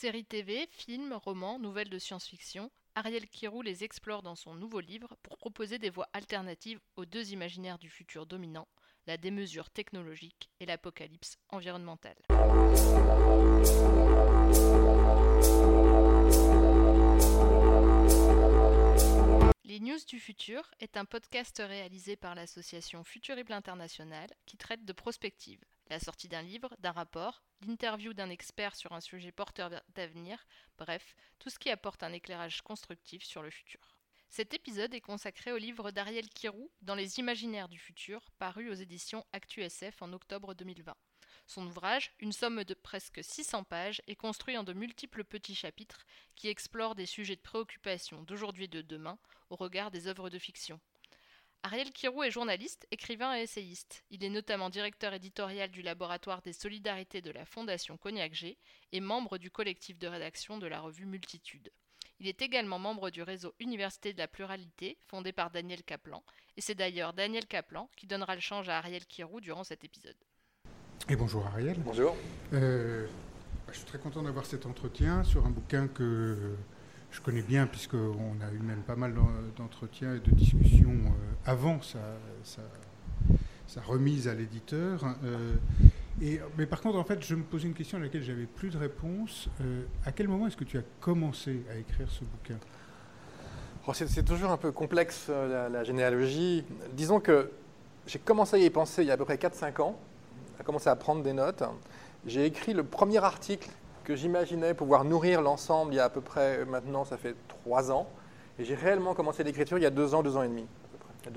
Séries TV, films, romans, nouvelles de science-fiction, Ariel Kirou les explore dans son nouveau livre pour proposer des voies alternatives aux deux imaginaires du futur dominant, la démesure technologique et l'apocalypse environnementale. Les News du Futur est un podcast réalisé par l'association Futurible International qui traite de prospective, la sortie d'un livre, d'un rapport, l'interview d'un expert sur un sujet porteur d'avenir, bref, tout ce qui apporte un éclairage constructif sur le futur. Cet épisode est consacré au livre d'Ariel Kirou, Dans les imaginaires du futur, paru aux éditions ActuSF en octobre 2020. Son ouvrage, une somme de presque 600 pages, est construit en de multiples petits chapitres qui explorent des sujets de préoccupation d'aujourd'hui et de demain au regard des œuvres de fiction. Ariel Kirou est journaliste, écrivain et essayiste. Il est notamment directeur éditorial du laboratoire des solidarités de la Fondation Cognac G et membre du collectif de rédaction de la revue Multitude. Il est également membre du réseau Université de la pluralité, fondé par Daniel Kaplan, et c'est d'ailleurs Daniel Kaplan qui donnera le change à Ariel Kirou durant cet épisode. Et bonjour Ariel. Bonjour. Euh, je suis très content d'avoir cet entretien sur un bouquin que je connais bien, puisqu'on a eu même pas mal d'entretiens et de discussions euh, avant sa, remise à l'éditeur. Euh, mais par contre, en fait, je me posais une question à laquelle j'avais plus de réponse. à quel moment est-ce que tu as commencé à écrire ce bouquin? Oh, C'est toujours un peu complexe, la, la généalogie. Disons que j'ai commencé à y penser il y a à peu près 4-5 ans a commencé à prendre des notes. J'ai écrit le premier article que j'imaginais pouvoir nourrir l'ensemble il y a à peu près, maintenant ça fait trois ans. Et j'ai réellement commencé l'écriture il y a deux ans, deux ans et demi.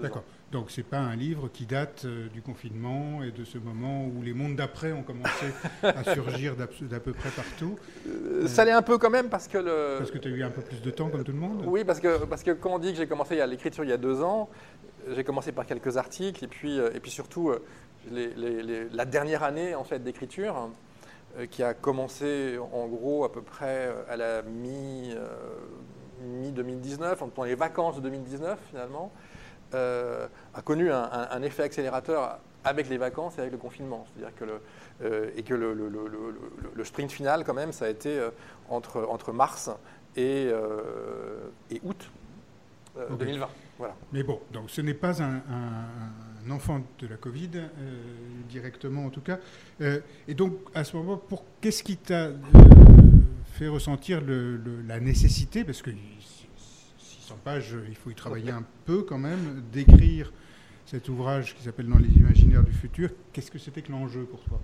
D'accord. Donc ce n'est pas un livre qui date euh, du confinement et de ce moment où les mondes d'après ont commencé à surgir d'à peu près partout. Euh, ça l'est un peu quand même parce que le... Parce que tu as eu un peu plus de temps comme tout le monde? Oui, parce que, parce que quand on dit que j'ai commencé à l'écriture il y a deux ans, j'ai commencé par quelques articles et puis, euh, et puis surtout la dernière année en fait d'écriture euh, qui a commencé en gros à peu près euh, à la mi, mi 2019, pendant les vacances de 2019 finalement, a connu un, effet accélérateur avec les vacances et avec le confinement. C'est-à-dire que le, et que le, le, sprint final, quand même, ça a été entre, entre mars et, et août 2020. Voilà. Mais bon, donc ce n'est pas un, enfant de la Covid, euh, directement en tout cas. Euh, et donc, à ce moment, pour qu'est-ce qui t'a euh, fait ressentir la nécessité, parce que 600 pages, il faut y travailler un peu quand même, d'écrire cet ouvrage qui s'appelle Dans les imaginaires du futur. Qu'est-ce que c'était que l'enjeu pour toi?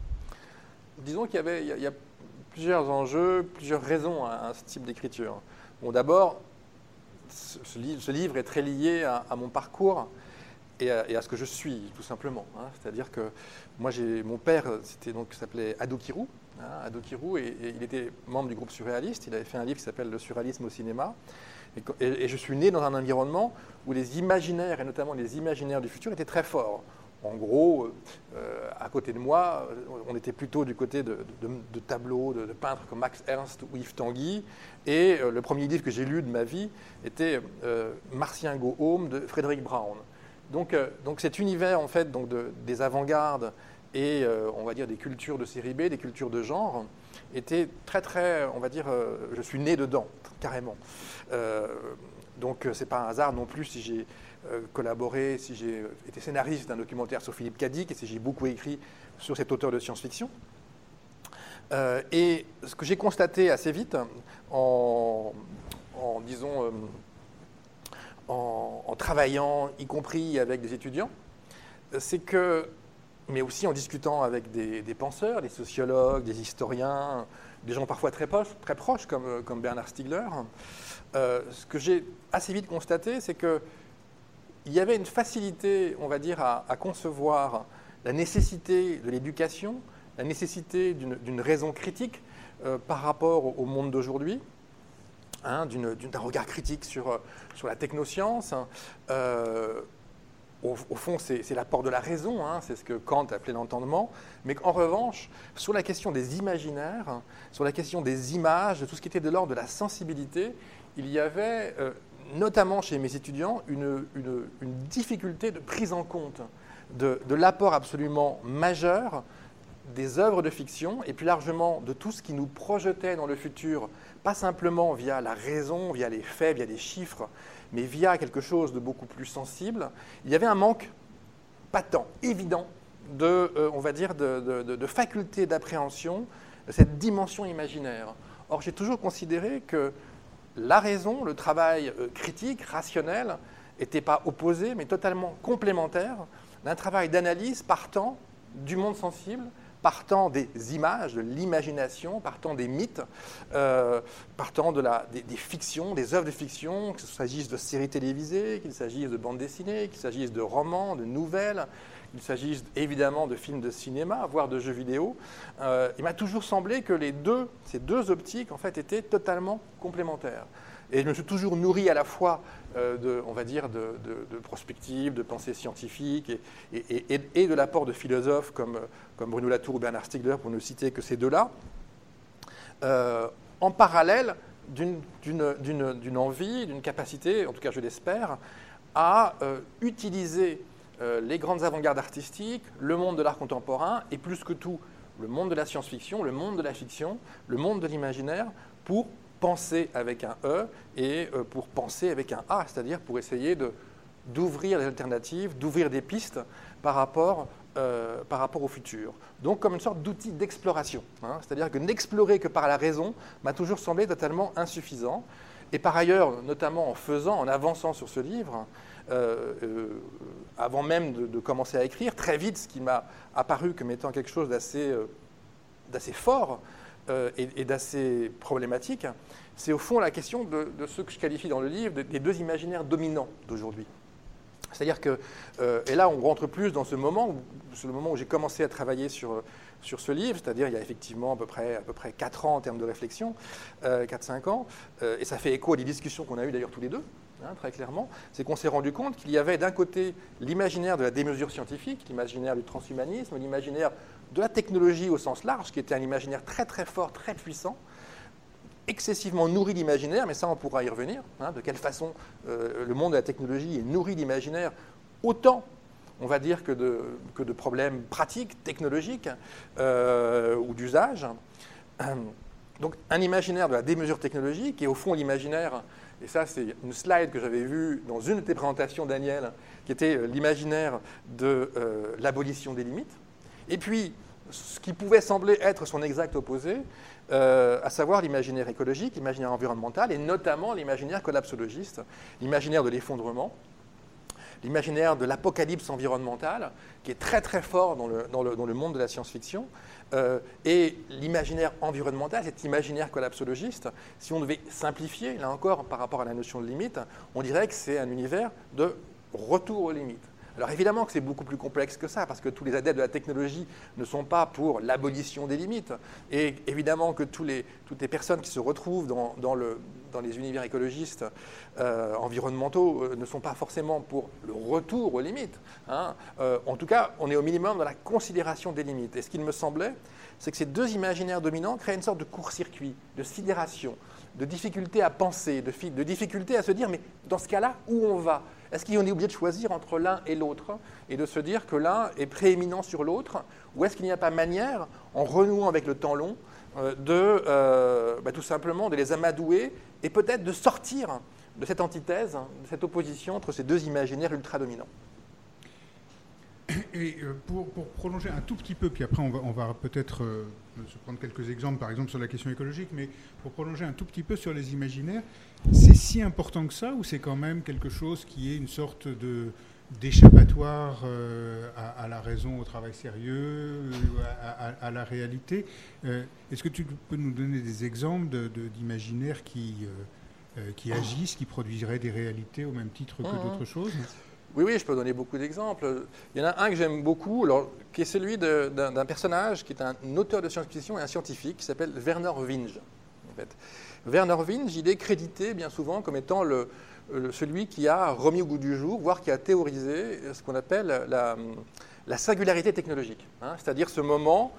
Disons qu'il y avait a, plusieurs enjeux, plusieurs raisons à, ce type d'écriture. Bon, d'abord, ce, livre est très lié à mon parcours et à, ce que je suis, tout simplement. Hein. C'est-à-dire que moi, mon père, s'appelait Ado Kirou, hein, Ado Kirou, et, il était membre du groupe surréaliste. Il avait fait un livre qui s'appelle Le surréalisme au cinéma. Et, je suis né dans un environnement où les imaginaires, et notamment les imaginaires du futur, étaient très forts. En gros, euh, à côté de moi, on était plutôt du côté de, tableaux, de, peintres comme Max Ernst ou Yves Tanguy. Et euh, le premier livre que j'ai lu de ma vie était euh, Martien Go Home de Frédéric Brown. Donc, euh, donc cet univers en fait donc des avant-gardes et euh, on va dire des cultures de série B, des cultures de genre, était très très, on va dire, euh, je suis né dedans carrément. donc c'est pas un hasard non plus si j'ai collaboré, si j'ai été scénariste d'un documentaire sur Philippe Cadic et si j'ai beaucoup écrit sur cet auteur de science-fiction. et ce que j'ai constaté assez vite en, en disons en, travaillant, y compris avec des étudiants, c'est que, mais aussi en discutant avec des, penseurs, des sociologues, des historiens, des gens parfois très proches, très proches comme, Bernard Stiegler, euh, ce que j'ai assez vite constaté, c'est qu'il y avait une facilité, on va dire, à, concevoir la nécessité de l'éducation, la nécessité d'une raison critique euh, par rapport au monde d'aujourd'hui, Hein, d'un regard critique sur, euh, sur la technoscience. Euh, au, fond, c'est l'apport de la raison, hein, c'est ce que Kant appelait l'entendement, mais en revanche, sur la question des imaginaires, sur la question des images, de tout ce qui était de l'ordre de la sensibilité, il y avait, euh, notamment chez mes étudiants, une, difficulté de prise en compte de, de l'apport absolument majeur des œuvres de fiction et plus largement de tout ce qui nous projetait dans le futur, pas simplement via la raison, via les faits, via les chiffres, mais via quelque chose de beaucoup plus sensible, il y avait un manque patent, évident, de, euh, on va dire, de, faculté d'appréhension cette dimension imaginaire. Or, j'ai toujours considéré que la raison, le travail euh, critique, rationnel, n'était pas opposé, mais totalement complémentaire d'un travail d'analyse partant du monde sensible, partant des images, de l'imagination, partant des mythes, euh, partant de la, des, fictions, des œuvres de fiction, qu'il s'agisse de séries télévisées, qu'il s'agisse de bandes dessinées, qu'il s'agisse de romans, de nouvelles, qu'il s'agisse évidemment de films de cinéma, voire de jeux vidéo. Euh, il m'a toujours semblé que les deux, ces deux optiques en fait, étaient totalement complémentaires. Et je me suis toujours nourri à la fois euh, de, on va dire, de, de, prospective, de pensée scientifique et, de l'apport de philosophes comme, comme, Bruno Latour ou Bernard Stiegler, pour ne citer que ces deux-là, euh, en parallèle d'une envie, d'une capacité, en tout cas je l'espère, à euh, utiliser les grandes avant-gardes artistiques, le monde de l'art contemporain et plus que tout le monde de la science-fiction, le monde de la fiction, le monde de l'imaginaire pour penser avec un E et euh, pour penser avec un A, c'est-à-dire pour essayer d'ouvrir des alternatives, d'ouvrir des pistes par rapport, euh, par rapport au futur. Donc comme une sorte d'outil d'exploration. Hein. c'est-à-dire que n'explorer que par la raison m'a toujours semblé totalement insuffisant. Et par ailleurs, notamment en faisant, en avançant sur ce livre, euh, avant même de, de, commencer à écrire, très vite, ce qui m'a apparu comme étant quelque chose d'assez fort, euh, et, d'assez problématique, c'est au fond la question de, ce que je qualifie dans le livre des deux imaginaires dominants d'aujourd'hui. C'est-à-dire que, euh, et là on rentre plus dans ce moment, c'est le moment où j'ai commencé à travailler sur, sur ce livre, c'est-à-dire il y a effectivement à peu près, à peu près 4 ans en termes de réflexion, 4-5 euh, ans, et ça fait écho à des discussions qu'on a eues d'ailleurs tous les deux, hein, très clairement, c'est qu'on s'est rendu compte qu'il y avait d'un côté l'imaginaire de la démesure scientifique, l'imaginaire du transhumanisme, l'imaginaire de la technologie au sens large, qui était un imaginaire très très fort, très puissant, excessivement nourri d'imaginaire, mais ça on pourra y revenir, hein, de quelle façon euh, le monde de la technologie est nourri d'imaginaire, autant on va dire que de, problèmes pratiques, technologiques euh, ou d'usage. Donc un imaginaire de la démesure technologique et au fond l'imaginaire, et ça c'est une slide que j'avais vue dans une de tes présentations Daniel, qui était euh, l'imaginaire de l'abolition des limites. Et puis, ce qui pouvait sembler être son exact opposé, euh, à savoir l'imaginaire écologique, l'imaginaire environnemental, et notamment l'imaginaire collapsologiste, l'imaginaire de l'effondrement, l'imaginaire de l'apocalypse environnementale, qui est très très fort dans le, dans le, monde de la science-fiction, euh, et l'imaginaire environnemental, cet imaginaire collapsologiste, si on devait simplifier, là encore, par rapport à la notion de limite, on dirait que c'est un univers de retour aux limites. Alors évidemment que c'est beaucoup plus complexe que ça, parce que tous les adeptes de la technologie ne sont pas pour l'abolition des limites. Et évidemment que toutes les personnes qui se retrouvent dans les univers écologistes euh, environnementaux euh, ne sont pas forcément pour le retour aux limites. Hein. Euh, en tout cas, on est au minimum dans la considération des limites. Et ce qu'il me semblait, c'est que ces deux imaginaires dominants créent une sorte de court-circuit, de sidération, de difficulté à penser, de, de difficulté à se dire, mais dans ce cas-là, où on va? Est-ce qu'on est obligé de choisir entre l'un et l'autre et de se dire que l'un est prééminent sur l'autre Ou est-ce qu'il n'y a pas manière, en renouant avec le temps long, euh, de euh, bah, tout simplement de les amadouer et peut-être de sortir de cette antithèse, de cette opposition entre ces deux imaginaires ultra-dominants? Et euh, pour, prolonger un tout petit peu, puis après on va, on va peut-être se prendre quelques exemples, par exemple sur la question écologique, mais pour prolonger un tout petit peu sur les imaginaires, c'est si important que ça ou c'est quand même quelque chose qui est une sorte de d'échappatoire euh, à, la raison, au travail sérieux, à, la réalité. Euh, est-ce que tu peux nous donner des exemples d'imaginaires qui, euh, qui agissent, qui produiraient des réalités au même titre que mmh. d'autres choses? Oui, oui, je peux donner beaucoup d'exemples. Il y en a un que j'aime beaucoup, alors, qui est celui d'un personnage qui est un auteur de science-fiction et un scientifique, qui s'appelle Werner Winge. En fait. Werner Winge, il est crédité bien souvent comme étant celui qui a remis au goût du jour, voire qui a théorisé ce qu'on appelle la, la, singularité technologique. Hein. C'est-à-dire ce moment,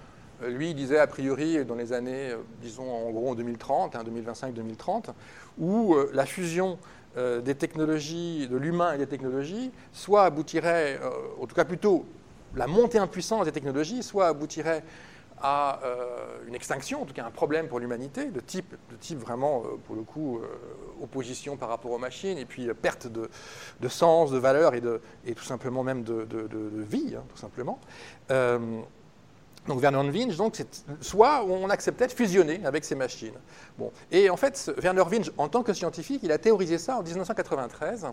lui, il disait a priori dans les années, disons en gros en 2030, 2025-2030, hein, où euh, la fusion euh, des technologies, de l'humain et des technologies, soit aboutirait, euh, en tout cas plutôt la montée en puissance des technologies, soit aboutirait à une extinction, en tout cas un problème pour l'humanité, de type, de type vraiment, pour le coup, opposition par rapport aux machines, et puis perte de, sens, de valeur et, de, et tout simplement même de, vie, hein, tout simplement. Donc Werner Winge, donc, soit on acceptait de fusionner avec ces machines. Bon. Et en fait, Werner Winge, en tant que scientifique, il a théorisé ça en 1993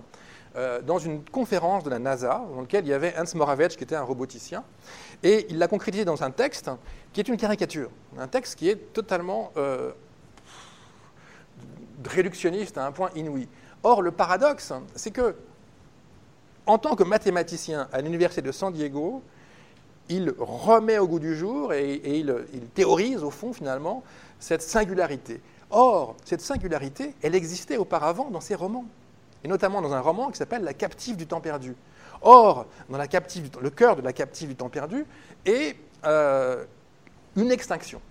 euh, dans une conférence de la NASA, dans laquelle il y avait Hans Moravec, qui était un roboticien. Et il l'a concrétisé dans un texte qui est une caricature, un texte qui est totalement euh, réductionniste à un point inouï. Or, le paradoxe, c'est que, en tant que mathématicien à l'université de San Diego, il remet au goût du jour et, il, théorise au fond finalement cette singularité. Or, cette singularité, elle existait auparavant dans ses romans, et notamment dans un roman qui s'appelle La captive du temps perdu. Or, dans la captive, le cœur de la captive du temps perdu est euh, une extinction.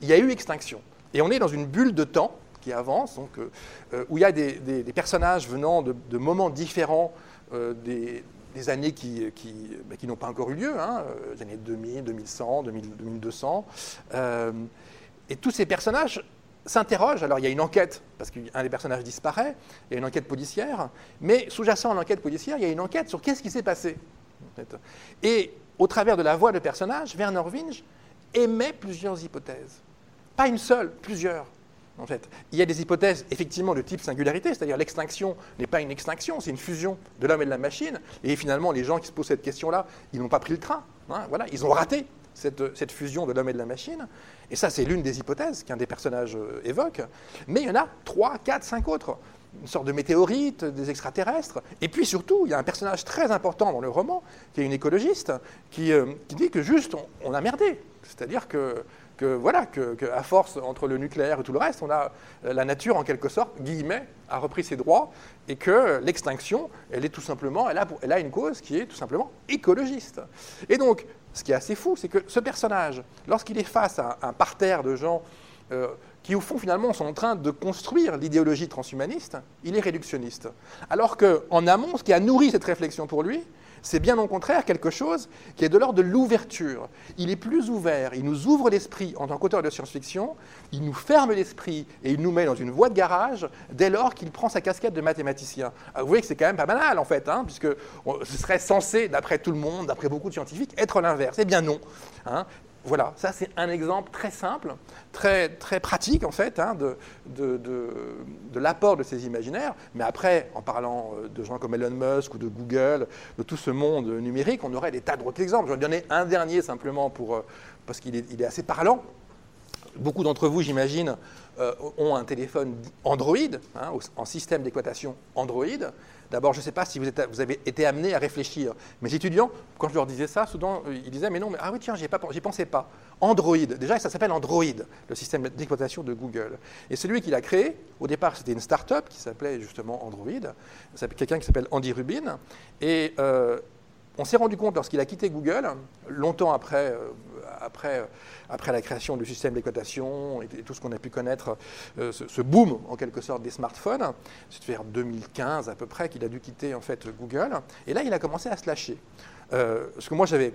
Il y a eu extinction. Et on est dans une bulle de temps qui avance, donc, euh, où il y a des, personnages venant de, moments différents euh, des, des années qui, bah, qui, n'ont pas encore eu lieu, hein, euh, les années 2000, 2100, 2200. et tous ces personnages s'interrogent. Alors il y a une enquête, parce qu'un des personnages disparaît, il y a une enquête policière, mais sous-jacent à l'enquête policière, il y a une enquête sur qu'est-ce qui s'est passé. Et au travers de la voix de personnages, Werner Winge émet plusieurs hypothèses. Pas une seule, plusieurs. En fait. Il y a des hypothèses effectivement de type singularité, c'est-à-dire l'extinction n'est pas une extinction, c'est une fusion de l'homme et de la machine. Et finalement, les gens qui se posent cette question-là, ils n'ont pas pris le train. Hein, voilà, ils ont raté cette, fusion de l'homme et de la machine. Et ça, c'est l'une des hypothèses qu'un des personnages euh, évoque. Mais il y en a trois, quatre, cinq autres. Une sorte de météorite, des extraterrestres. Et puis surtout, il y a un personnage très important dans le roman, qui est une écologiste, qui, euh, dit que juste, on a merdé. C'est-à-dire que que voilà, que, à force entre le nucléaire et tout le reste, on a euh, la nature en quelque sorte, guillemets, a repris ses droits et que l'extinction, elle est tout simplement, elle a, elle une cause qui est tout simplement écologiste. Et donc, ce qui est assez fou, c'est que ce personnage, lorsqu'il est face à un parterre de gens euh, qui, au fond, finalement, sont en train de construire l'idéologie transhumaniste, il est réductionniste. Alors qu'en amont, ce qui a nourri cette réflexion pour lui, c'est bien au contraire quelque chose qui est de l'ordre de l'ouverture. Il est plus ouvert, il nous ouvre l'esprit en tant qu'auteur de science-fiction, il nous ferme l'esprit et il nous met dans une voie de garage dès lors qu'il prend sa casquette de mathématicien. Ah, vous voyez que c'est quand même pas banal en fait, hein, puisque ce serait censé, d'après tout le monde, d'après beaucoup de scientifiques, être l'inverse. Eh bien non. Hein. Voilà, ça c'est un exemple très simple, très, pratique en fait, hein, de, l'apport de ces imaginaires. Mais après, en parlant euh, de gens comme Elon Musk ou de Google, de tout ce monde numérique, on aurait des tas d'autres exemples. Je vais donner un dernier simplement pour, euh, parce qu'il est, il est assez parlant. Beaucoup d'entre vous, j'imagine, euh, ont un téléphone Android, hein, en système d'exploitation Android. D'abord, je ne sais pas si vous, avez été amené à réfléchir. Mes étudiants, quand je leur disais ça, souvent, euh, ils disaient Mais non, mais ah oui, tiens, j'y pensais pas. Android, déjà, ça s'appelle Android, le système d'exploitation de Google. Et celui qui l'a créé, au départ, c'était une start-up qui s'appelait justement Android. Quelqu'un qui s'appelle Andy Rubin. Et euh, on s'est rendu compte, lorsqu'il a quitté Google, longtemps après, après après la création du système d'exploitation et, tout ce qu'on a pu connaître, euh, ce, boom en quelque sorte des smartphones, c'est vers 2015 à peu près qu'il a dû quitter en fait Google. Et là, il a commencé à se lâcher. Euh, ce que moi j'avais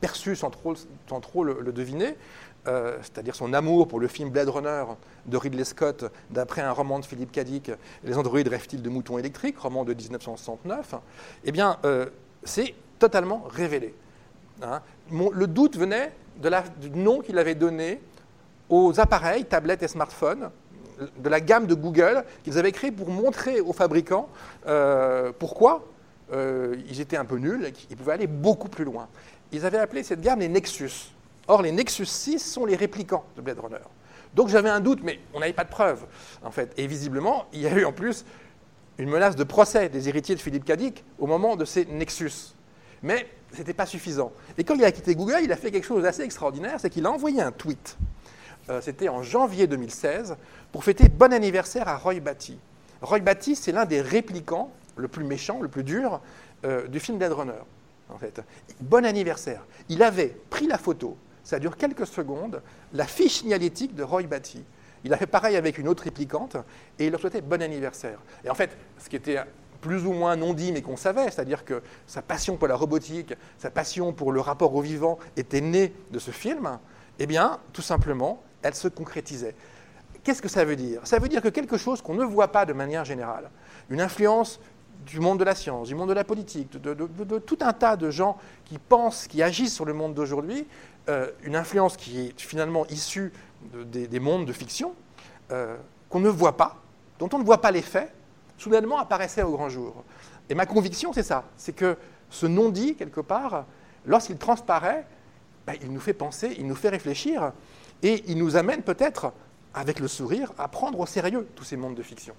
perçu sans trop, sans trop le, deviner, euh, c'est-à-dire son amour pour le film Blade Runner de Ridley Scott, d'après un roman de Philippe Cadic, Les androïdes rêvent-ils de moutons électriques, roman de 1969, eh bien, c'est totalement révélé. Hein. le doute venait du nom qu'il avait donné aux appareils, tablettes et smartphones de la gamme de Google qu'ils avaient créé pour montrer aux fabricants euh, pourquoi euh, ils étaient un peu nuls et qu'ils pouvaient aller beaucoup plus loin. Ils avaient appelé cette gamme les Nexus. Or, les Nexus 6 sont les réplicants de Blade Runner. Donc j'avais un doute, mais on n'avait pas de preuves, en fait. Et visiblement, il y a eu en plus une menace de procès des héritiers de Philippe Cadic au moment de ces Nexus. Mais ce n'était pas suffisant. Et quand il a quitté Google, il a fait quelque chose d'assez extraordinaire, c'est qu'il a envoyé un tweet. Euh, c'était en janvier 2016 pour fêter bon anniversaire à Roy Batty. Roy Batty, c'est l'un des réplicants, le plus méchant, le plus dur, euh, du film Dead Runner. En fait. Bon anniversaire. Il avait pris la photo, ça dure quelques secondes, la fiche signalétique de Roy Batty. Il a fait pareil avec une autre réplicante et il leur souhaitait bon anniversaire. Et en fait, ce qui était plus ou moins non dit, mais qu'on savait, c'est-à-dire que sa passion pour la robotique, sa passion pour le rapport au vivant était née de ce film. Eh bien, tout simplement, elle se concrétisait. Qu'est-ce que ça veut dire? Ça veut dire que quelque chose qu'on ne voit pas de manière générale, une influence du monde de la science, du monde de la politique, de, tout un tas de gens qui pensent, qui agissent sur le monde d'aujourd'hui, euh, une influence qui est finalement issue des, mondes de fiction, euh, qu'on ne voit pas, dont on ne voit pas les faits, soudainement apparaissait au grand jour. Et ma conviction, c'est ça, c'est que ce non-dit, quelque part, lorsqu'il transparaît, ben, il nous fait penser, il nous fait réfléchir, et il nous amène peut-être, avec le sourire, à prendre au sérieux tous ces mondes de fiction.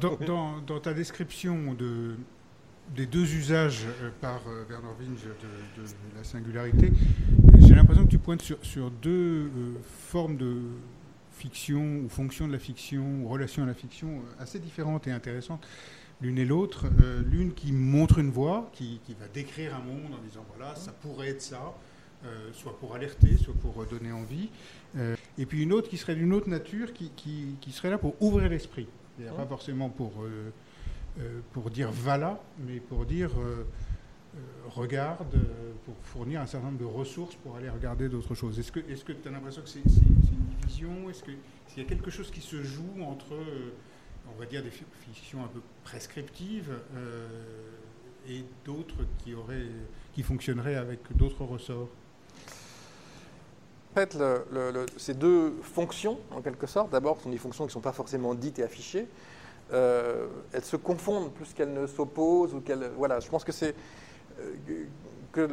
dans, ta description de, des deux usages euh, par euh, Bernard Winge de, la singularité, j'ai l'impression que tu pointes sur, deux euh, formes de fiction ou fonctions de la fiction ou relations à la fiction assez différentes et intéressantes l'une et l'autre. l'une qui montre une voie, qui, va décrire un monde en disant voilà, ça pourrait être ça, soit pour alerter, soit pour donner envie. et puis une autre qui serait d'une autre nature, qui, qui, serait là pour ouvrir l'esprit. Pas forcément pour pour dire voilà, mais pour dire euh, euh, regarde, pour fournir un certain nombre de ressources pour aller regarder d'autres choses. Est-ce que tu as l'impression que c'est une division? Est-ce qu'il y a quelque chose qui se joue entre, on va dire, des fictions un peu prescriptives et d'autres qui, qui fonctionneraient avec d'autres ressorts? En fait, ces deux fonctions, en quelque sorte, d'abord, sont des fonctions qui ne sont pas forcément dites et affichées, euh, elles se confondent plus qu'elles ne s'opposent. Ou qu'elles, voilà, je pense que c'est euh, que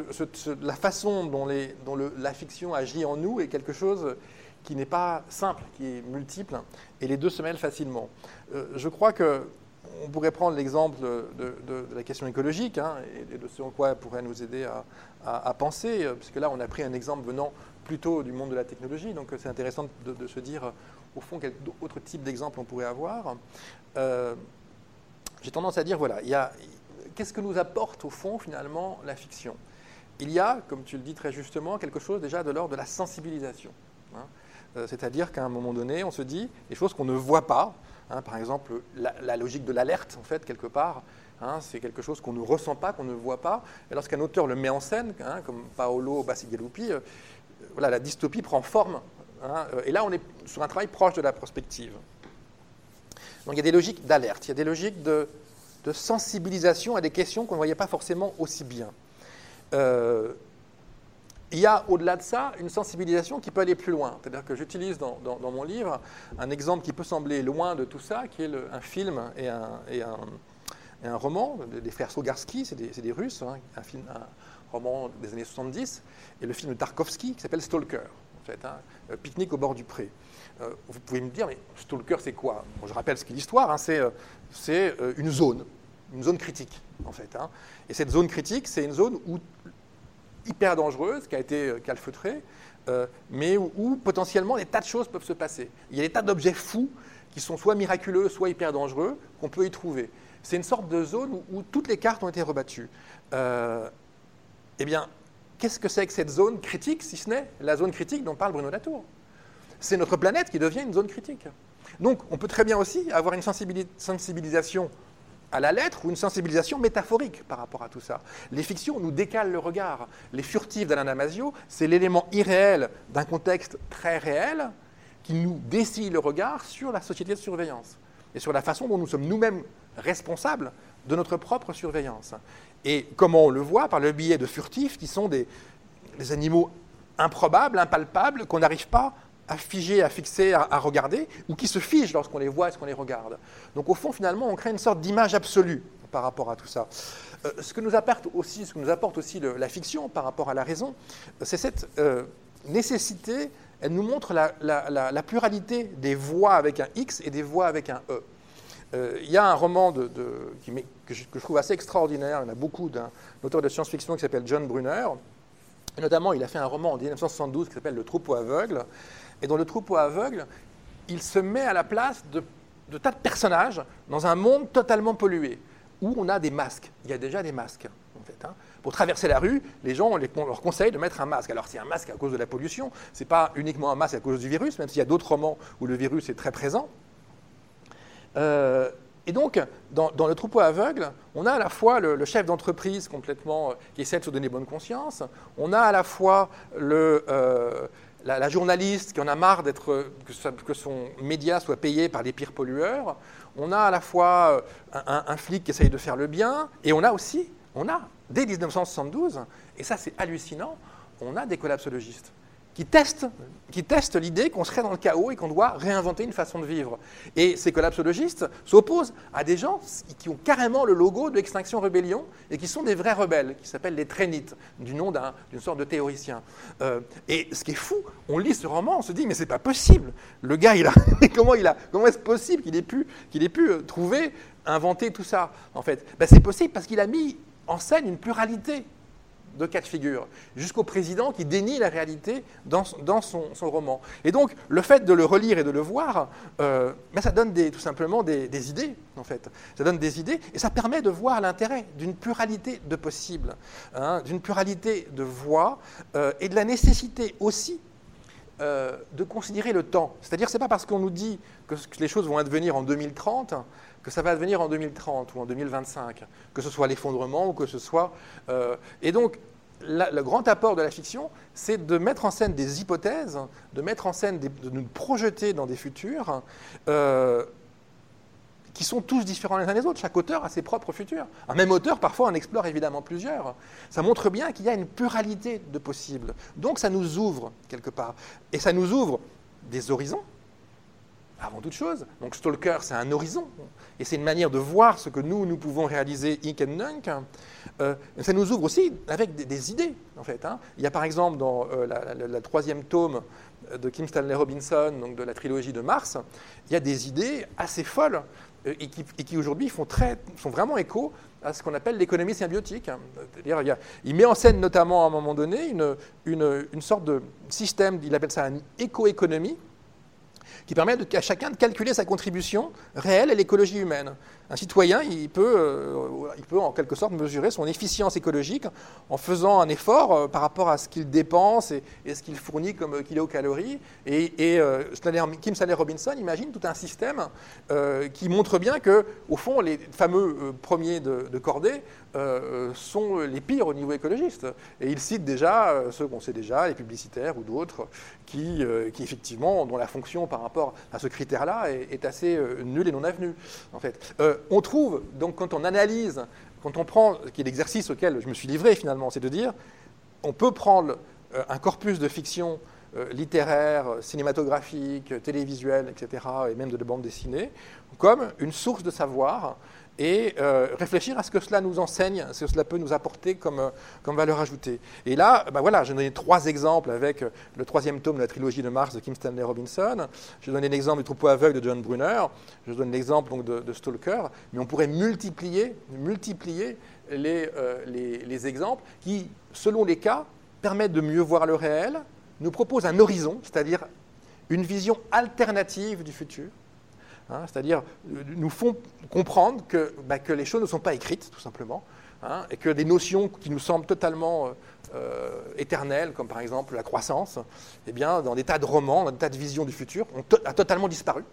la façon dont, les, dont le, la fiction agit en nous est quelque chose qui n'est pas simple, qui est multiple, et les deux se mêlent facilement. Euh, je crois que on pourrait prendre l'exemple de, la question écologique hein, et de ce en quoi elle pourrait nous aider à, à, penser, puisque là on a pris un exemple venant plutôt du monde de la technologie, donc c'est intéressant de, se dire au fond quel autre type d'exemple on pourrait avoir. Euh, j'ai tendance à dire, voilà, qu'est-ce que nous apporte au fond finalement la fiction? Il y a, comme tu le dis très justement, quelque chose déjà de l'ordre de la sensibilisation. Hein. Euh, c'est-à-dire qu'à un moment donné, on se dit des choses qu'on ne voit pas. Hein. par exemple, la, logique de l'alerte, en fait, quelque part, hein, c'est quelque chose qu'on ne ressent pas, qu'on ne voit pas. Et lorsqu'un auteur le met en scène, comme Paolo Bassigalupi, euh, voilà, la dystopie prend forme. Et là, on est sur un travail proche de la prospective. Donc il y a des logiques d'alerte, il y a des logiques de, sensibilisation à des questions qu'on ne voyait pas forcément aussi bien. Euh, il y a au-delà de ça une sensibilisation qui peut aller plus loin. C'est-à-dire que j'utilise dans, mon livre un exemple qui peut sembler loin de tout ça, qui est un film et un, roman des frères Sogarski, c'est des, Russes, hein, un, film, un roman des années 70, et le film de Tarkovsky qui s'appelle Stalker, fait, hein, Pique-nique au bord du pré. Euh, vous pouvez me dire, mais Stalker, c'est quoi? Je rappelle ce qu'est l'histoire, hein, c'est, euh, euh, une zone, une zone critique, en fait. Hein. Et cette zone critique, c'est une zone hyper dangereuse, qui a été calfeutrée, mais où, potentiellement des tas de choses peuvent se passer. Il y a des tas d'objets fous qui sont soit miraculeux, soit hyper dangereux, qu'on peut y trouver. C'est une sorte de zone où, toutes les cartes ont été rebattues. eh bien, qu'est-ce que c'est que cette zone critique, si ce n'est la zone critique dont parle Bruno Latour? C'est notre planète qui devient une zone critique. Donc on peut très bien aussi avoir une sensibilisation à la lettre ou une sensibilisation métaphorique par rapport à tout ça. Les fictions nous décalent le regard. Les furtifs d'Alain Damasio, c'est l'élément irréel d'un contexte très réel qui nous dessille le regard sur la société de surveillance et sur la façon dont nous sommes nous-mêmes responsables de notre propre surveillance. Et comment on le voit Par le biais de furtifs qui sont des, animaux improbables, impalpables, qu'on n'arrive pas à figer, à fixer, à, regarder, ou qui se figent lorsqu'on les voit et qu'on les regarde. Donc au fond, finalement, on crée une sorte d'image absolue par rapport à tout ça. Euh, ce, que nous apporte aussi, la fiction par rapport à la raison, c'est cette euh, nécessité, elle nous montre la, pluralité des voix avec un X et des voix avec un E. Euh, il y a un roman que, je, trouve assez extraordinaire, il y en a beaucoup, d'un auteur de science-fiction qui s'appelle John Brunner. Notamment, il a fait un roman en 1972 qui s'appelle Le troupeau aveugle, et dans le troupeau aveugle, il se met à la place de, tas de personnages dans un monde totalement pollué, où on a des masques. Il y a déjà des masques. Pour traverser la rue, les gens, on, leur conseille de mettre un masque. Alors, c'est un masque à cause de la pollution, ce n'est pas uniquement un masque à cause du virus, même s'il y a d'autres romans où le virus est très présent. Euh, Et donc, dans, le troupeau aveugle, on a à la fois le, chef d'entreprise complètement qui essaie de se donner bonne conscience, on a à la fois le, la, journaliste qui en a marre d'être que, son média soit payé par les pires pollueurs, on a à la fois un, un flic qui essaye de faire le bien, et on a aussi, on a, dès 1972, et ça c'est hallucinant, on a des collapsologistes qui testent, qui testent l'idée qu'on serait dans le chaos et qu'on doit réinventer une façon de vivre. Et ces collapsologistes s'opposent à des gens qui ont carrément le logo de l'Extinction Rébellion et qui sont des vrais rebelles, qui s'appellent les Trénites, du nom d'une sorte de théoricien. Euh, et ce qui est fou, on lit ce roman, on se dit, mais c'est pas possible. Le gars, il a, comment, comment est-ce possible qu'il ait pu, ait pu euh, trouver, inventer tout ça, en fait? Ben, C'est possible parce qu'il a mis en scène une pluralité de cas de figure, jusqu'au président qui dénie la réalité dans, son, roman. Et donc, le fait de le relire et de le voir, euh, ben, ça donne tout simplement des, idées, en fait. Ça donne des idées et ça permet de voir l'intérêt d'une pluralité de possibles, hein, d'une pluralité de voix euh, et de la nécessité aussi euh, de considérer le temps. C'est-à-dire, ce n'est pas parce qu'on nous dit que les choses vont advenir en 2030 que ça va advenir en 2030 ou en 2025, que ce soit l'effondrement ou que ce soit... Euh, et donc, le grand apport de la fiction, c'est de mettre en scène des hypothèses, de mettre en scène, nous projeter dans des futurs euh, qui sont tous différents les uns des autres. Chaque auteur a ses propres futurs. Un même auteur, parfois, en explore évidemment plusieurs. Ça montre bien qu'il y a une pluralité de possibles. Donc, ça nous ouvre quelque part. Et ça nous ouvre des horizons, avant toute chose. Donc Stalker, c'est un horizon, et c'est une manière de voir ce que nous, nous pouvons réaliser, Ink and Nunk. Euh, ça nous ouvre aussi avec des, idées, en fait. Hein. Il y a par exemple dans euh, la, troisième tome de Kim Stanley Robinson, donc de la trilogie de Mars, il y a des idées assez folles euh, et qui, aujourd'hui font, font vraiment écho à ce qu'on appelle l'économie symbiotique. Il, il, met en scène notamment à un moment donné une, une, une sorte de système, il appelle ça une éco-économie, qui permet à chacun de calculer sa contribution réelle à l'écologie humaine. Un citoyen, il peut, euh, il peut en quelque sorte mesurer son efficience écologique en faisant un effort euh, par rapport à ce qu'il dépense et, ce qu'il fournit comme kilocalories. Et, et euh, Kim Stanley Robinson imagine tout un système qui montre bien que, au fond, les fameux premiers de, de cordée sont les pires au niveau écologiste. Et il cite déjà ceux qu'on sait déjà, les publicitaires ou d'autres, qui, qui, effectivement, dont la fonction par rapport à ce critère-là est, est, assez nulle et non avenue, en fait on trouve, donc quand on analyse, quand on prend, qui est l'exercice auquel je me suis livré finalement, c'est de dire, on peut prendre euh, un corpus de fiction euh, littéraire, cinématographique, télévisuel, etc., et même de bande dessinée, comme une source de savoir et euh, réfléchir à ce que cela nous enseigne, ce que cela peut nous apporter comme, euh, valeur ajoutée. Et là, ben voilà, j'ai donné trois exemples avec euh, le troisième tome de la trilogie de Mars de Kim Stanley Robinson. J'ai donné l'exemple du troupeau aveugle de John Brunner. Je donne l'exemple donc de, Stalker. Mais on pourrait multiplier, multiplier les, les, les, exemples qui, selon les cas, permettent de mieux voir le réel, nous proposent un horizon, c'est-à-dire une vision alternative du futur Hein, c'est-à-dire euh, nous font comprendre bah, que, les choses ne sont pas écrites, tout simplement, hein, et que des notions qui nous semblent totalement euh, euh, éternelles, comme par exemple la croissance, eh bien, dans des tas de romans, dans des tas de visions du futur, ont totalement disparu.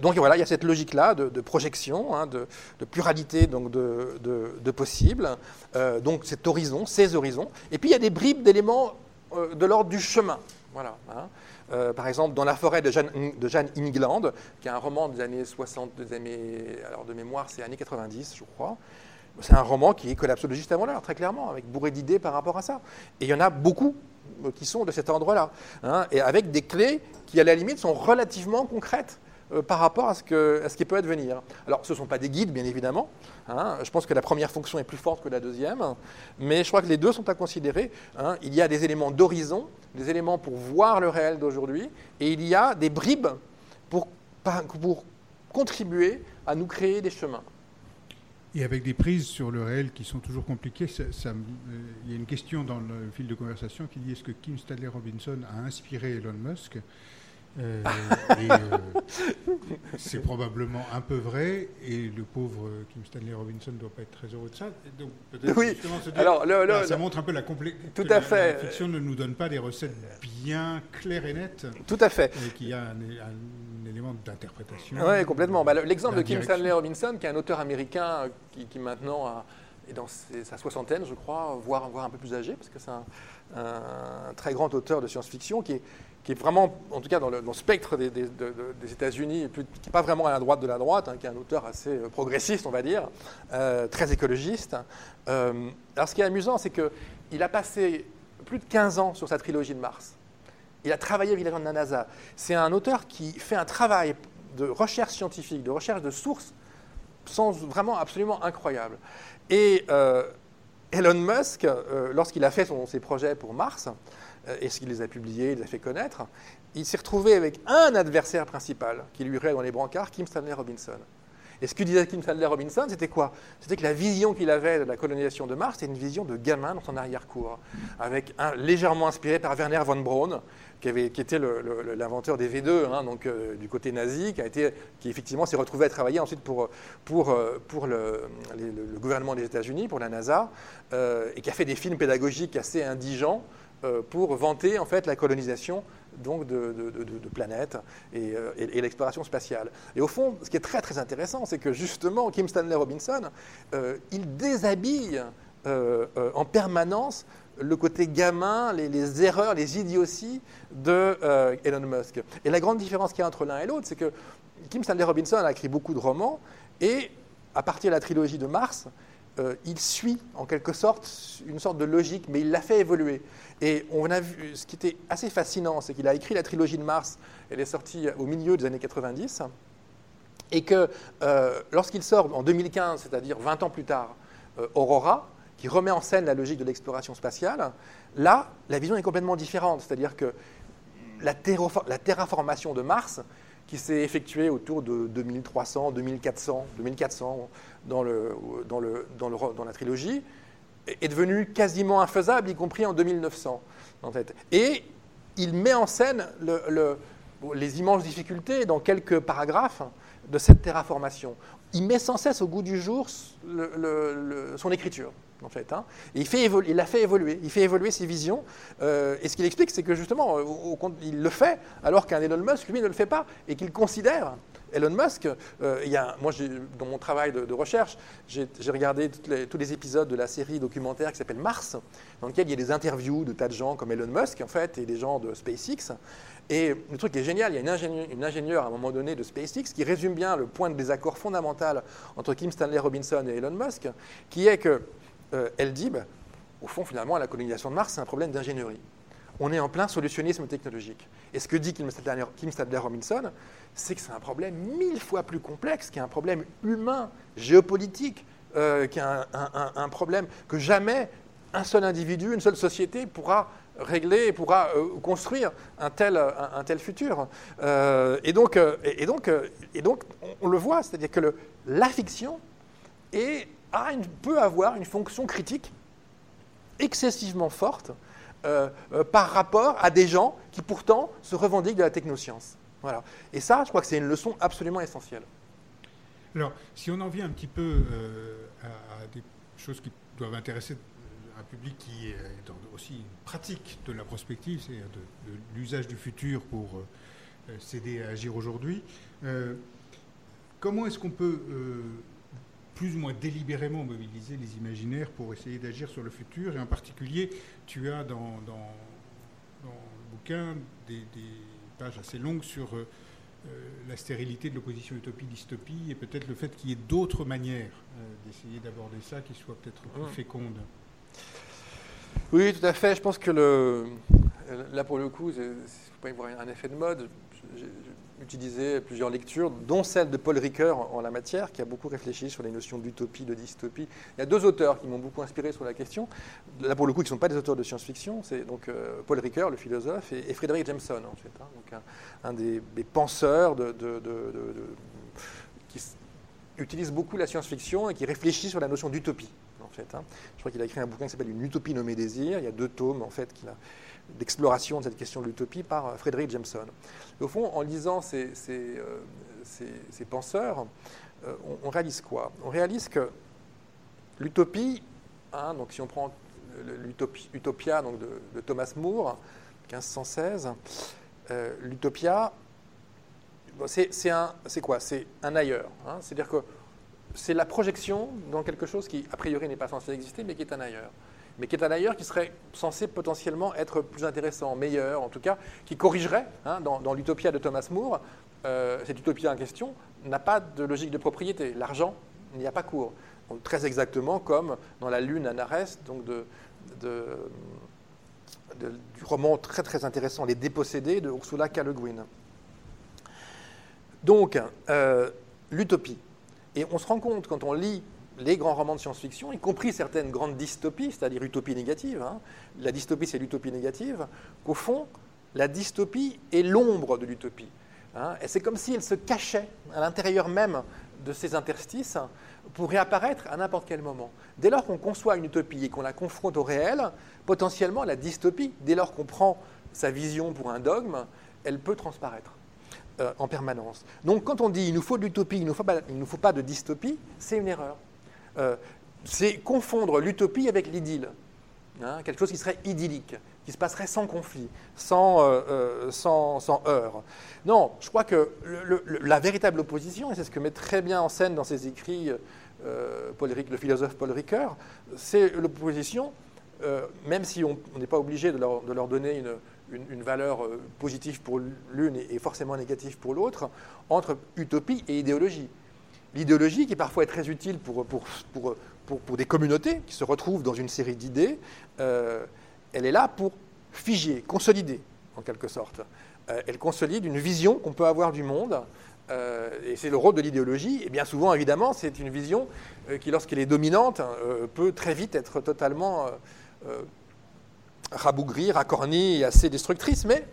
donc voilà, il y a cette logique-là de, projection, hein, de, pluralité donc de, possibles, donc cet horizon, ces horizons. Et puis il y a des bribes d'éléments de l'ordre du chemin. Voilà. Euh, par exemple, dans La forêt de Jeanne, Ingland, qui est un roman des années 60, des années, alors de mémoire, c'est années 90, je crois. C'est un roman qui est collapsologiste avant l'heure, très clairement, avec bourré d'idées par rapport à ça. Et il y en a beaucoup euh, qui sont de cet endroit-là, hein, et avec des clés qui, à la limite, sont relativement concrètes. Euh, par rapport à ce, qui peut advenir. Alors, ce ne sont pas des guides, bien évidemment. Hein. Je pense que la première fonction est plus forte que la deuxième, mais je crois que les deux sont à considérer. Hein. Il y a des éléments d'horizon, des éléments pour voir le réel d'aujourd'hui, et il y a des bribes pour, contribuer à nous créer des chemins. Et avec des prises sur le réel qui sont toujours compliquées, euh, il y a une question dans le fil de conversation qui dit est-ce que Kim Stanley Robinson a inspiré Elon Musk? Euh, euh, c'est probablement un peu vrai, et le pauvre Kim Stanley Robinson ne doit pas être très heureux de ça. Donc Oui. se dire, Alors, le- le- ah, ça montre un peu la complexité. Tout à fait. La fiction ne nous donne pas des recettes bien claires et nettes, Tout à fait. et qu'il y a un, un élément d'interprétation. Oui, complètement. Bah, le- L'exemple de Kim. Stanley Robinson, qui est un auteur américain euh, qui, qui maintenant a- est dans ses- sa soixantaine, je crois, voire, voire un peu plus âgé, parce que c'est un, un très grand auteur de science-fiction qui est, qui est vraiment, en tout cas dans le, spectre des, des- de- de- des États-Unis, qui n'est pas vraiment à la droite de la droite, hein, qui est un auteur assez euh, progressiste, on va dire, euh, très écologiste. Euh, alors ce qui est amusant, c'est qu'il a passé plus de 15 ans sur sa trilogie de Mars. Il a travaillé avec les gens de la NASA. C'est un auteur qui fait un travail de recherche scientifique, de recherche de sources, vraiment absolument incroyable. Et Elon Musk, lorsqu'il a fait ses projets pour Mars, euh, et ce qu'il les a publiés, il les a fait connaître, il s'est retrouvé avec un adversaire principal qui lui irait dans les brancards, Kim Stanley Robinson. Et ce que disait Kim Stanley Robinson, c'était quoi? C'était que la vision qu'il avait de la colonisation de Mars, c'était une vision de gamin dans son arrière-cour, avec un, légèrement inspiré par Werner von Braun, qui, avait- qui était l'inventeur des V2, hein, donc euh, du côté nazi, qui, a été, qui effectivement s'est retrouvé à travailler ensuite pour, pour, euh, pour le, gouvernement des États-Unis, pour la NASA, et qui a fait des films pédagogiques assez indigents pour vanter en fait la colonisation donc de, planètes et, euh, et- l'exploration spatiale. Et au fond, ce qui est très très intéressant, c'est que justement Kim Stanley Robinson, euh, il déshabille euh, euh, en permanence le côté gamin, les, erreurs, les idioties de euh, Elon Musk. Et la grande différence qu'il y a entre l'un et l'autre, c'est que Kim Stanley Robinson a écrit beaucoup de romans et à partir de la trilogie de Mars, euh, il suit en quelque sorte une sorte de logique, mais il l'a fait évoluer. Et on a vu, ce qui était assez fascinant, c'est qu'il a écrit la trilogie de Mars, elle est sortie au milieu des années 90, et que euh, lorsqu'il sort en 2015, c'est-à-dire 20 ans plus tard, euh, Aurora, qui remet en scène la logique de l'exploration spatiale, là, la vision est complètement différente. C'est-à-dire que la, terrafor- la terraformation de Mars, qui s'est effectuée autour de 2300, 2400, 2400 dans, le, dans, le, dans, le, dans la trilogie, est devenue quasiment infaisable, y compris en 2900. En fait. Et il met en scène le- le- les immenses difficultés dans quelques paragraphes de cette terraformation. Il met sans cesse au goût du jour son écriture, hein. Il, la fait évoluer, il fait évoluer ses visions. euh, et ce qu'il explique, c'est que justement, il le fait alors qu'un Elon Musk, lui, ne le fait pas, et qu'il considère Elon Musk, euh, il y a, moi, dans mon travail de, recherche, j'ai regardé tous les épisodes de la série documentaire qui s'appelle Mars, dans lequel il y a des interviews de tas de gens comme Elon Musk, en fait, et des gens de SpaceX. Et le truc est génial, il y a une ingénieure, à un moment donné de SpaceX qui résume bien le point de désaccord fondamental entre Kim Stanley Robinson et Elon Musk, qui est que euh, dit, ben, au fond, finalement, la colonisation de Mars, c'est un problème d'ingénierie. On est en plein solutionnisme technologique. Et ce que dit Kim Stanley, Kim Stanley Robinson, c'est que c'est un problème mille fois plus complexe, qui est un problème humain, géopolitique, euh, qui est un, problème que jamais un seul individu, une seule société pourra régler, pourra euh, construire un tel, un, futur. Euh, et, donc, on, le voit, c'est-à-dire que la fiction peut avoir une fonction critique excessivement forte euh, euh, par rapport à des gens qui pourtant se revendiquent de la technoscience. Voilà. Et ça, je crois que c'est une leçon absolument essentielle. Alors, si on en vient un petit peu euh, à, des choses qui doivent intéresser un public qui est aussi pratique de la prospective, c'est-à-dire de, l'usage du futur pour s'aider à agir aujourd'hui, comment est-ce qu'on peut plus ou moins délibérément mobiliser les imaginaires pour essayer d'agir sur le futur Et en particulier, tu as dans, dans, dans le bouquin des, des pages assez longues sur euh, euh, la stérilité de l'opposition utopie-dystopie et peut-être le fait qu'il y ait d'autres manières euh, d'essayer d'aborder ça qui soient peut-être plus fécondes. Oui, tout à fait. Je pense que le, là, pour le coup, il ne faut pas y voir un effet de mode. Utilisé plusieurs lectures, dont celle de Paul Ricoeur en, la matière, qui a beaucoup réfléchi sur les notions d'utopie, de dystopie. Il y a deux auteurs qui m'ont beaucoup inspiré sur la question. Là, pour le coup, qui ne sont pas des auteurs de science-fiction. C'est donc euh, Paul Ricoeur, le philosophe, et, et Frédéric Jameson, en fait. hein. donc un, des, penseurs qui utilise beaucoup la science-fiction et qui réfléchit sur la notion d'utopie. En fait, hein. Je crois qu'il a écrit un bouquin qui s'appelle Une utopie nommée désir. Il y a deux tomes en fait qu'il a d'exploration de cette question de l'utopie par Frédéric Jameson. au fond, en lisant ces, penseurs, on, réalise quoi? On réalise que l'utopie, hein, donc si on prend l'Utopia donc de, Thomas More, 1516, l'Utopia, c'est quoi? C'est un ailleurs. Hein. C'est-à-dire que c'est la projection dans quelque chose qui, a priori, n'est pas censé exister, mais qui est un ailleurs. Mais qui est un ailleurs qui serait censé potentiellement être plus intéressant, meilleur, en tout cas, qui corrigerait, hein, dans, l'utopia de Thomas More, euh, cette utopia en question n'a pas de logique de propriété. L'argent n'y a pas cours. très exactement comme dans La Lune à Nares, donc de, du roman très très intéressant Les Dépossédés de Ursula K. Le Guin. Donc, euh, l'utopie. Et on se rend compte quand on lit les grands romans de science-fiction, y compris certaines grandes dystopies, c'est-à-dire utopies négatives, hein. la dystopie c'est l'utopie négative, qu'au fond, la dystopie est l'ombre de l'utopie. Hein. et c'est comme si elle se cachait à l'intérieur même de ces interstices pour réapparaître à n'importe quel moment. Dès lors qu'on conçoit une utopie et qu'on la confronte au réel, potentiellement la dystopie, dès lors qu'on prend sa vision pour un dogme, elle peut transparaître. Euh, en permanence. Donc quand on dit il nous faut de l'utopie, il ne nous, faut pas de dystopie, c'est une erreur. Euh, c'est confondre l'utopie avec l'idylle. Hein, quelque chose qui serait idyllique, qui se passerait sans conflit, sans, euh, sans, heurts. Non, je crois que la véritable opposition, et c'est ce que met très bien en scène dans ses écrits le philosophe Paul Ricoeur, c'est l'opposition, même si on n'est pas obligé de leur donner une, valeur euh, positive pour l'une et forcément négative pour l'autre, entre utopie et idéologie. L'idéologie, qui parfois est très utile pour, pour, pour, pour, des communautés qui se retrouvent dans une série d'idées, euh, elle est là pour figer, consolider, en quelque sorte. Euh, elle consolide une vision qu'on peut avoir du monde, et c'est le rôle de l'idéologie. Et bien souvent, évidemment, c'est une vision qui, lorsqu'elle est dominante, peut très vite être totalement rabougrie, racornie et assez destructrice, mais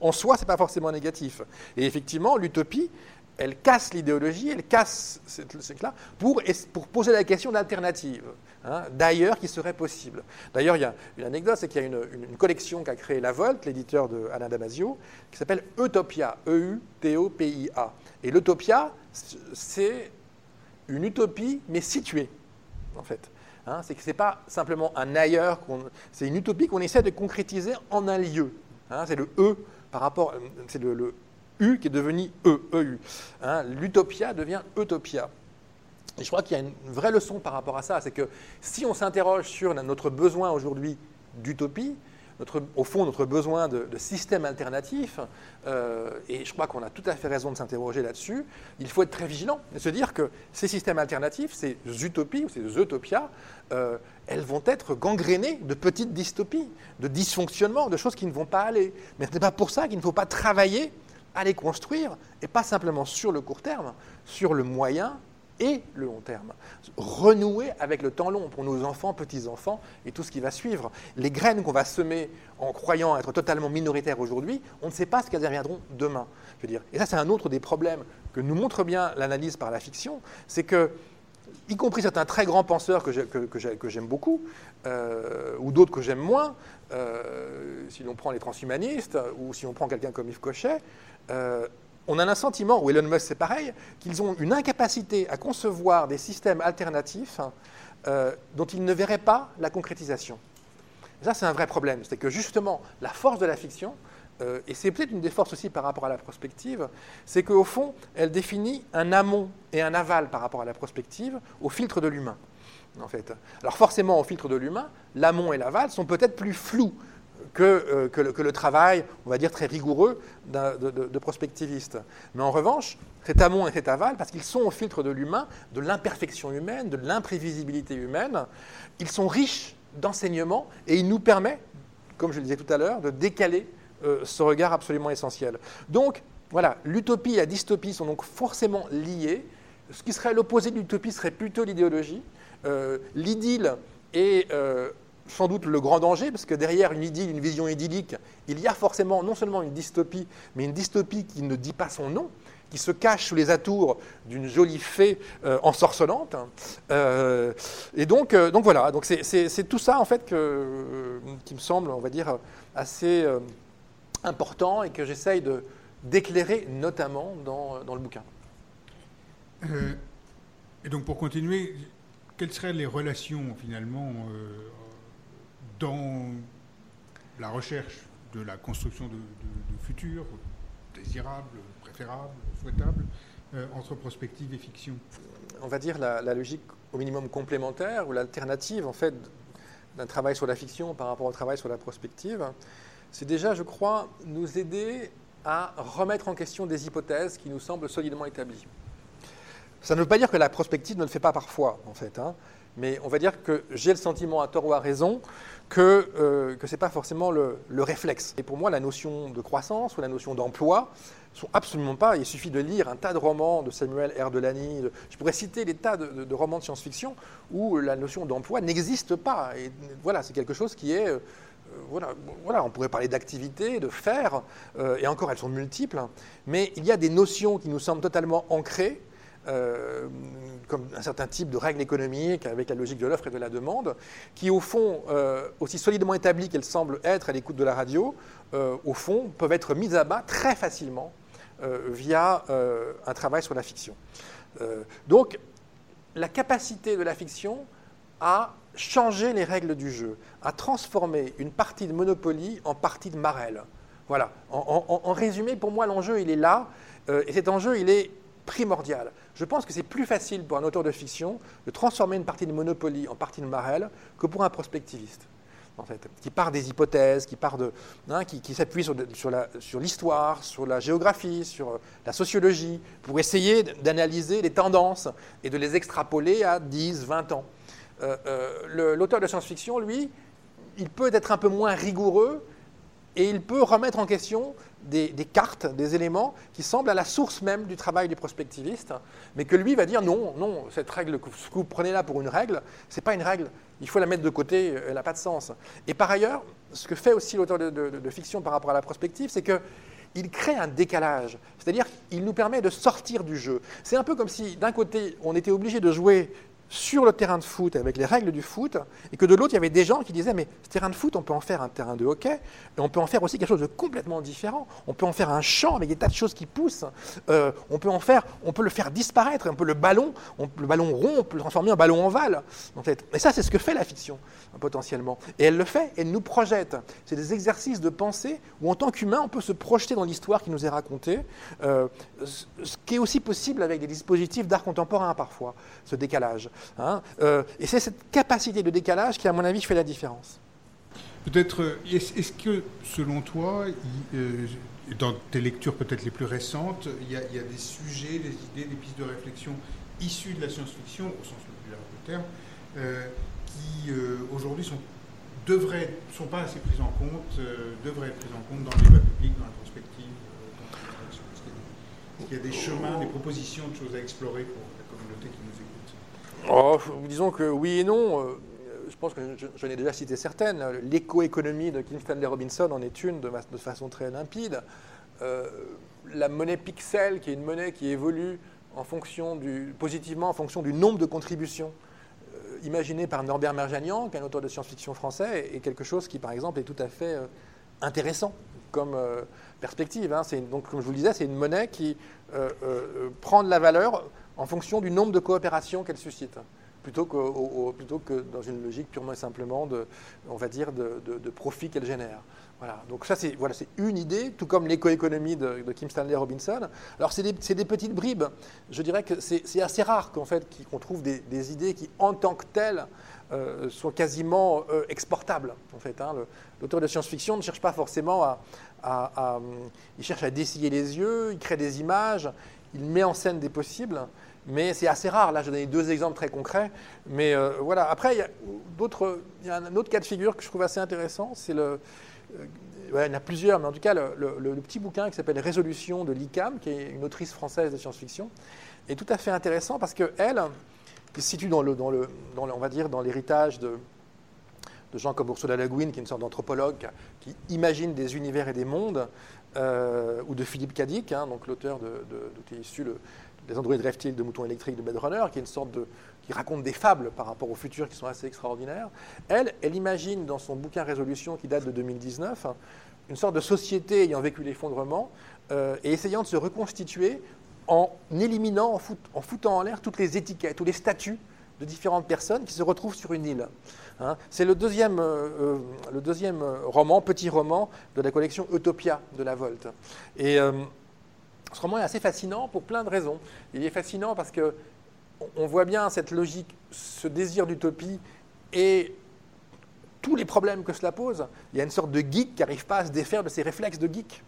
en soi, ce n'est pas forcément négatif. Et effectivement, l'utopie, elle casse l'idéologie, elle casse ce là pour, poser la question d'alternative, hein, d'ailleurs qui serait possible. D'ailleurs, il y a une anecdote, c'est qu'il y a une, collection qu'a créée La Volte, l'éditeur de Alain Damasio, qui s'appelle Utopia, E-U-T-O-P-I-A. Et l'utopia, c'est une utopie, mais située, en fait. Hein, c'est que ce n'est pas simplement un ailleurs, c'est une utopie qu'on essaie de concrétiser en un lieu. Hein, c'est le E par rapport, c'est le, U qui est devenu E, EU. Hein, L'utopia devient utopia. Et je crois qu'il y a une vraie leçon par rapport à ça, c'est que si on s'interroge sur notre besoin aujourd'hui d'utopie, au fond, notre besoin de, systèmes alternatifs, euh, et je crois qu'on a tout à fait raison de s'interroger là-dessus, il faut être très vigilant et se dire que ces systèmes alternatifs, ces utopies ou ces utopias, euh, elles vont être gangrénées de petites dystopies, de dysfonctionnements, de choses qui ne vont pas aller. Mais ce n'est pas pour ça qu'il ne faut pas travailler à les construire, et pas simplement sur le court terme, sur le moyen et le long terme. Renouer avec le temps long pour nos enfants, petits-enfants et tout ce qui va suivre. Les graines qu'on va semer en croyant être totalement minoritaires aujourd'hui, on ne sait pas ce qu'elles deviendront demain. Je veux dire. Et ça, c'est un autre des problèmes que nous montre bien l'analyse par la fiction, c'est que, y compris certains très grands penseurs que j'aime beaucoup, euh, ou d'autres que j'aime moins, euh, si l'on prend les transhumanistes, ou si on prend quelqu'un comme Yves Cochet, euh, on a un sentiment, ou Elon Musk c'est pareil, qu'ils ont une incapacité à concevoir des systèmes alternatifs euh, dont ils ne verraient pas la concrétisation. ça, c'est un vrai problème. C'est que justement, la force de la fiction, euh, et c'est peut-être une des forces aussi par rapport à la prospective, c'est qu'au fond, elle définit un amont et un aval par rapport à la prospective au filtre de l'humain. En fait. Alors forcément, au filtre de l'humain, l'amont et l'aval sont peut-être plus flous euh, que, le, travail, on va dire, très rigoureux de, de, prospectivistes. Mais en revanche, cet amont et cet aval, parce qu'ils sont au filtre de l'humain, de l'imperfection humaine, de l'imprévisibilité humaine, ils sont riches d'enseignements et ils nous permettent, comme je le disais tout à l'heure, de décaler euh, ce regard absolument essentiel. Donc, voilà, l'utopie et la dystopie sont donc forcément liées. Ce qui serait l'opposé de l'utopie serait plutôt l'idéologie. Euh, l'idylle est sans doute le grand danger, parce que derrière une idylle, une vision idyllique, il y a forcément non seulement une dystopie, mais une dystopie qui ne dit pas son nom, qui se cache sous les atours d'une jolie fée euh, ensorcelante. Euh, et donc, euh, donc voilà, donc c'est tout ça en fait que, qui me semble, on va dire, assez important et que j'essaye d'éclairer notamment dans, dans, le bouquin. et donc pour continuer, quelles seraient les relations finalement dans la recherche de la construction de, futurs désirables, préférables, souhaitables, euh, entre prospective et fiction On va dire la, logique au minimum complémentaire ou l'alternative en fait d'un travail sur la fiction par rapport au travail sur la prospective, c'est déjà, je crois, nous aider à remettre en question des hypothèses qui nous semblent solidement établies. Ça ne veut pas dire que la prospective ne le fait pas parfois, en fait, hein, mais on va dire que j'ai le sentiment, à tort ou à raison, que, euh, ce n'est pas forcément le, réflexe. Et pour moi, la notion de croissance ou la notion d'emploi sont absolument pas. Il suffit de lire un tas de romans de Samuel R. Delany. je pourrais citer des tas de, romans de science-fiction où la notion d'emploi n'existe pas. Et voilà, c'est quelque chose qui est. Euh, voilà, voilà, on pourrait parler d'activité, de faire, euh, et encore elles sont multiples, mais il y a des notions qui nous semblent totalement ancrées, euh, comme un certain type de règles économiques avec la logique de l'offre et de la demande, qui au fond, euh, aussi solidement établies qu'elles semblent être à l'écoute de la radio, euh, au fond, peuvent être mises à bas très facilement via un travail sur la fiction. donc, la capacité de la fiction à changer les règles du jeu, à transformer une partie de Monopoly en partie de Marel. Voilà. En, en résumé, pour moi, l'enjeu, il est là. et cet enjeu, il est primordial. Je pense que c'est plus facile pour un auteur de fiction de transformer une partie de Monopoly en partie de Marel que pour un prospectiviste. Qui part des hypothèses, qui, part de, hein, qui, s'appuie sur, sur l'histoire, sur, la géographie, sur euh, la sociologie, pour essayer d'analyser les tendances et de les extrapoler à 10, 20 ans. Euh, euh, l'auteur de science-fiction, lui, il peut être un peu moins rigoureux et il peut remettre en question des, cartes, des éléments qui semblent à la source même du travail du prospectiviste, mais que lui va dire non, non, cette règle, que vous prenez là pour une règle, ce n'est pas une règle, il faut la mettre de côté, elle n'a pas de sens. Et par ailleurs, ce que fait aussi l'auteur de, fiction par rapport à la prospective, c'est qu'il crée un décalage, c'est-à-dire qu'il nous permet de sortir du jeu. C'est un peu comme si d'un côté on était obligé de jouer sur le terrain de foot avec les règles du foot, et que de l'autre, il y avait des gens qui disaient, mais ce terrain de foot, on peut en faire un terrain de hockey, et on peut en faire aussi quelque chose de complètement différent. On peut en faire un champ avec des tas de choses qui poussent. Euh, on peut en faire, on peut le faire disparaître. Un peu le ballon, le ballon rond, on peut le transformer en ballon. En fait. Et ça, c'est ce que fait la fiction, potentiellement. Et elle le fait, elle nous projette. C'est des exercices de pensée où, en tant qu'humain, on peut se projeter dans l'histoire qui nous est racontée, euh, ce qui est aussi possible avec des dispositifs d'art contemporain parfois, ce décalage. Hein, euh, et c'est cette capacité de décalage qui, à mon avis, fait la différence. Peut-être, euh, est-ce que, selon toi, euh, dans tes lectures peut-être les plus récentes, il y, a, des sujets, des idées, des pistes de réflexion issues de la science-fiction, au sens le plus large du terme, qui aujourd'hui sont devraient, sont pas assez prises en compte, devraient être prises en compte dans le débat public, dans la perspective, Est-ce qu'il y a des chemins, des propositions de choses à explorer pour la communauté qui nous écoute? Oh, disons que oui et non. Euh, je pense que j'en ai déjà cité certaines. L'écoéconomie de Kim Stanley Robinson en est une de, façon très limpide. Euh, la monnaie pixel, qui est une monnaie qui évolue positivement en fonction du nombre de contributions euh, imaginées par Norbert Merjanian, qui est un auteur de science-fiction français, est quelque chose qui, par exemple, est tout à fait intéressant comme perspective. Hein. Donc, comme je vous le disais, c'est une monnaie qui prend de la valeur en fonction du nombre de coopérations qu'elle suscite, plutôt que, plutôt que dans une logique purement et simplement de, on va dire, de, profit qu'elle génère. Voilà. Donc ça, c'est voilà, une idée, tout comme l'écoéconomie de, de, Kim Stanley Robinson. Alors c'est des, des, petites bribes. Je dirais que c'est assez rare qu'en fait qu'on trouve des, idées qui, en tant que telles, euh, sont quasiment euh, exportables. En fait, hein. l'auteur de science-fiction ne cherche pas forcément à, à, il cherche à dessiller les yeux, il crée des images, il met en scène des possibles mais c'est assez rare. Là, je donné deux exemples très concrets. Mais euh, voilà. Après, il y, a il y a un autre cas de figure que je trouve assez intéressant. C'est le, euh, il y en a plusieurs, mais en tout cas, le, petit bouquin qui s'appelle Résolution de l'ICAM, qui est une autrice française de science-fiction, est tout à fait intéressant parce qu'elle, qui se situe dans le, dans le, dans on va dire, dans l'héritage de, de gens comme Ursula Le Guin, qui est une sorte d'anthropologue qui imagine des univers et des mondes, euh, ou de Philippe Cadic, hein, donc l'auteur de, est issu le, des androïdes reptiles de moutons électriques de Blade Runner, qui est une sorte qui raconte des fables par rapport au futur qui sont assez extraordinaires. Elle, elle imagine dans son bouquin Résolution qui date de 2019 une sorte de société ayant vécu l'effondrement euh, et essayant de se reconstituer en éliminant, en, foutant en l'air toutes les étiquettes, tous les statuts de différentes personnes qui se retrouvent sur une île. Hein. C'est le deuxième, euh, euh, le deuxième roman, petit roman, de la collection Utopia de la Volte. Ce roman est assez fascinant pour plein de raisons. Il est fascinant parce que on voit bien cette logique, ce désir d'utopie et tous les problèmes que cela pose. Il y a une sorte de geek qui n'arrive pas à se défaire de ses réflexes de geek.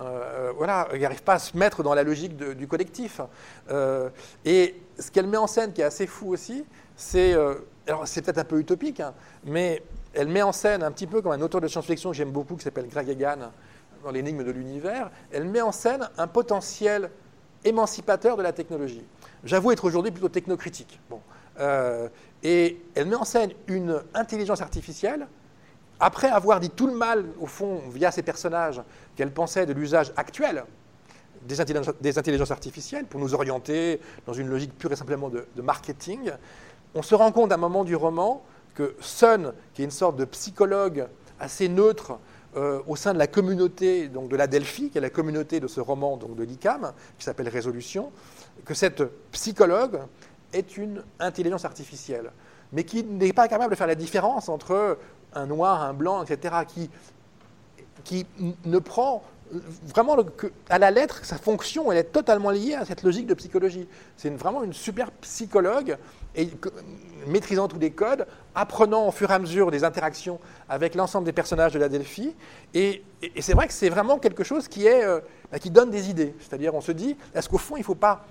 Euh, voilà, il n'arrive pas à se mettre dans la logique du collectif. Euh, et ce qu'elle met en scène, qui est assez fou aussi, c'est, euh, alors c'est peut-être un peu utopique, hein, mais elle met en scène un petit peu comme un auteur de science-fiction que j'aime beaucoup, qui s'appelle Greg Egan, dans l'énigme de l'univers, elle met en scène un potentiel émancipateur de la technologie. J'avoue être aujourd'hui plutôt technocritique. Bon. et elle met en scène une intelligence artificielle après avoir dit tout le mal, au fond, via ces personnages, qu'elle pensait de l'usage actuel des intelligences, artificielles pour nous orienter dans une logique pure et simplement de, marketing, on se rend compte à un moment du roman que Sun, qui est une sorte de psychologue assez neutre euh, au sein de la communauté donc de la Delphi, qui est la communauté de ce roman de l'ICAM, qui s'appelle Résolution, que cette psychologue est une intelligence artificielle, mais qui n'est pas capable de faire la différence entre un noir, un blanc, etc., qui ne prend vraiment à la lettre, sa fonction, elle est totalement liée à cette logique de psychologie. C'est vraiment une super psychologue, et, maîtrisant tous les codes, apprenant au fur et à mesure des interactions avec l'ensemble des personnages de la Delphi. Et, c'est vrai que c'est vraiment quelque chose qui, est, euh, qui donne des idées. C'est-à-dire, on se dit, est-ce qu'au fond, il ne faut pas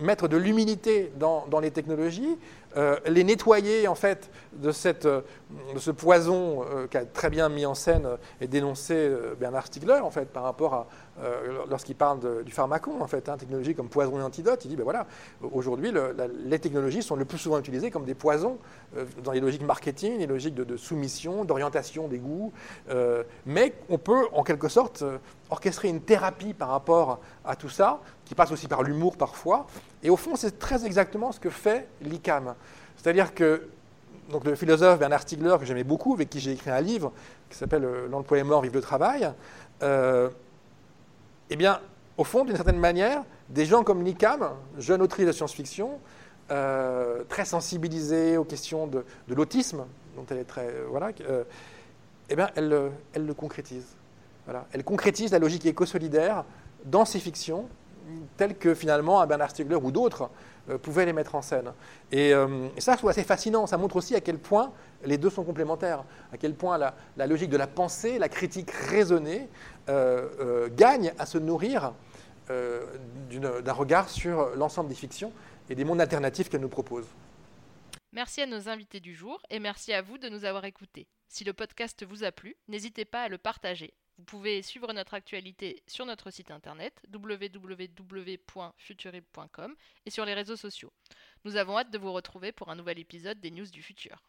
mettre de l'humilité dans, les technologies, euh, les nettoyer en fait de, cette, euh, de ce poison euh, qu'a très bien mis en scène et dénoncé Bernard Stiegler en fait par rapport à lorsqu'il parle du pharmacon en fait, hein, technologie comme poison et antidote, il dit ben voilà aujourd'hui les technologies sont le plus souvent utilisées comme des poisons dans les logiques marketing, les logiques de, de soumission, d'orientation des goûts, mais on peut en quelque sorte orchestrer une thérapie par rapport à tout ça qui passe aussi par l'humour parfois. Et au fond, c'est très exactement ce que fait l'ICAM. C'est-à-dire que donc, le philosophe Bernard Stiegler, que j'aimais beaucoup, avec qui j'ai écrit un livre qui s'appelle euh, L'emploi est mort, vive le travail, euh, eh bien, au fond, d'une certaine manière, des gens comme l'ICAM, jeune autrice de science-fiction, euh, très sensibilisée aux questions de, l'autisme, dont elle est très. voilà, eh bien, elle le concrétise. Voilà. Elle concrétise la logique éco-solidaire dans ses fictions tels que finalement un Bernard Stiegler ou d'autres euh, pouvaient les mettre en scène. Euh, et, ça, je trouve assez fascinant. Ça montre aussi à quel point les deux sont complémentaires, à quel point la, logique de la pensée, la critique raisonnée, euh, gagne à se nourrir d'un regard sur l'ensemble des fictions et des mondes alternatifs qu'elle nous propose. Merci à nos invités du jour et merci à vous de nous avoir écoutés. Si le podcast vous a plu, n'hésitez pas à le partager. Vous pouvez suivre notre actualité sur notre site internet www.futurib.com et sur les réseaux sociaux. Nous avons hâte de vous retrouver pour un nouvel épisode des News du Futur.